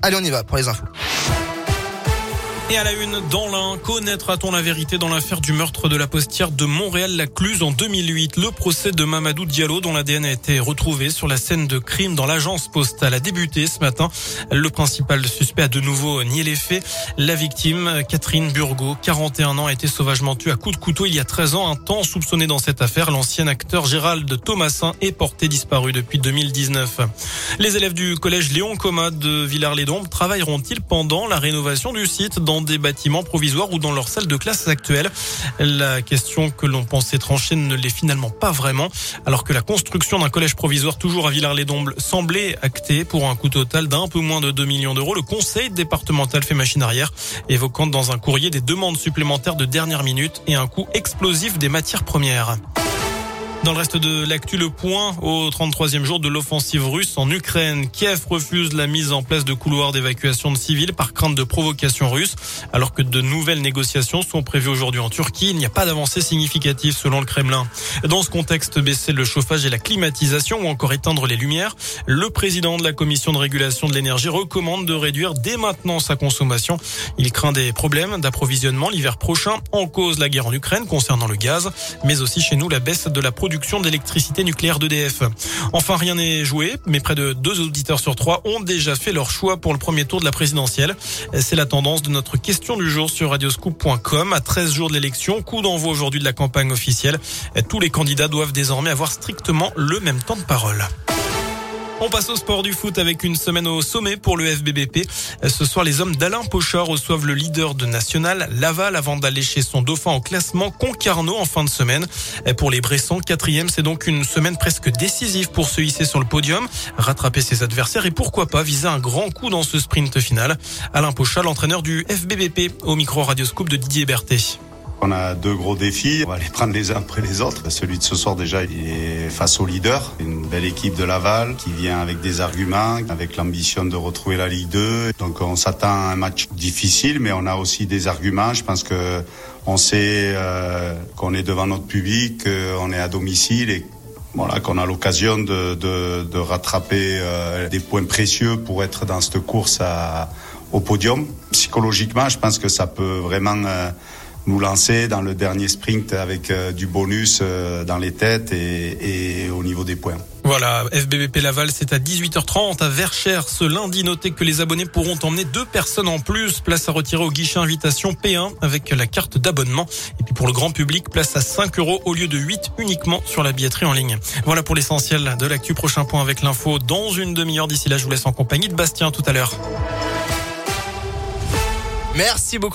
Allez, on y va pour les infos. Et à la une, dans l'un, connaîtra-t-on la vérité dans l'affaire du meurtre de la postière de Montréal-la-Cluse en 2008 Le procès de Mamadou Diallo, dont l'ADN a été retrouvé sur la scène de crime dans l'agence postale, a débuté ce matin. Le principal suspect a de nouveau nié les faits. La victime, Catherine Burgot, 41 ans, a été sauvagement tuée à coups de couteau il y a 13 ans. Un temps soupçonné dans cette affaire, l'ancien acteur Gérald Thomasin est porté disparu depuis 2019. Les élèves du collège Léon Coma de Villars-les-Dombes travailleront-ils pendant la rénovation du site dans des bâtiments provisoires ou dans leur salle de classe actuelle. La question que l'on pensait trancher ne l'est finalement pas vraiment, alors que la construction d'un collège provisoire toujours à Villars-les-Dombles semblait actée pour un coût total d'un peu moins de 2 millions d'euros. Le conseil départemental fait machine arrière, évoquant dans un courrier des demandes supplémentaires de dernière minute et un coût explosif des matières premières. Dans le reste de l'actu, le point au 33e jour de l'offensive russe en Ukraine. Kiev refuse la mise en place de couloirs d'évacuation de civils par crainte de provocation russe, alors que de nouvelles négociations sont prévues aujourd'hui en Turquie. Il n'y a pas d'avancée significative selon le Kremlin. Dans ce contexte, baisser le chauffage et la climatisation ou encore éteindre les lumières, le président de la commission de régulation de l'énergie recommande de réduire dès maintenant sa consommation. Il craint des problèmes d'approvisionnement l'hiver prochain en cause la guerre en Ukraine concernant le gaz, mais aussi chez nous la baisse de la production d'électricité nucléaire d'EDF. Enfin, rien n'est joué, mais près de deux auditeurs sur trois ont déjà fait leur choix pour le premier tour de la présidentielle. C'est la tendance de notre question du jour sur radioscoop.com. À 13 jours de l'élection, coup d'envoi aujourd'hui de la campagne officielle. Tous les candidats doivent désormais avoir strictement le même temps de parole. On passe au sport du foot avec une semaine au sommet pour le FBBP. Ce soir, les hommes d'Alain Pochard reçoivent le leader de National, Laval, avant d'aller chez son dauphin en classement Concarneau en fin de semaine. Pour les Bressons, quatrième, c'est donc une semaine presque décisive pour se hisser sur le podium, rattraper ses adversaires et pourquoi pas viser un grand coup dans ce sprint final. Alain Pochard, l'entraîneur du FBBP, au micro radioscope de Didier Berthet. On a deux gros défis, on va les prendre les uns après les autres. Celui de ce soir déjà, il est face au leader, une belle équipe de Laval qui vient avec des arguments, avec l'ambition de retrouver la Ligue 2. Donc on s'attend à un match difficile, mais on a aussi des arguments. Je pense que on sait euh, qu'on est devant notre public, qu'on est à domicile et voilà, qu'on a l'occasion de, rattraper euh, des points précieux pour être dans cette course au podium. Psychologiquement, je pense que ça peut vraiment euh, nous lancer dans le dernier sprint avec euh, du bonus euh, dans les têtes et, et, au niveau des points. Voilà, FBBP Laval, c'est à 18h30 à Verchères ce lundi. Notez que les abonnés pourront emmener deux personnes en plus. Place à retirer au guichet invitation P1 avec la carte d'abonnement. Et puis pour le grand public, place à 5 euros au lieu de 8 uniquement sur la billetterie en ligne. Voilà pour l'essentiel de l'actu. Prochain point avec l'info dans une demi-heure. D'ici là, je vous laisse en compagnie de Bastien tout à l'heure. Merci beaucoup.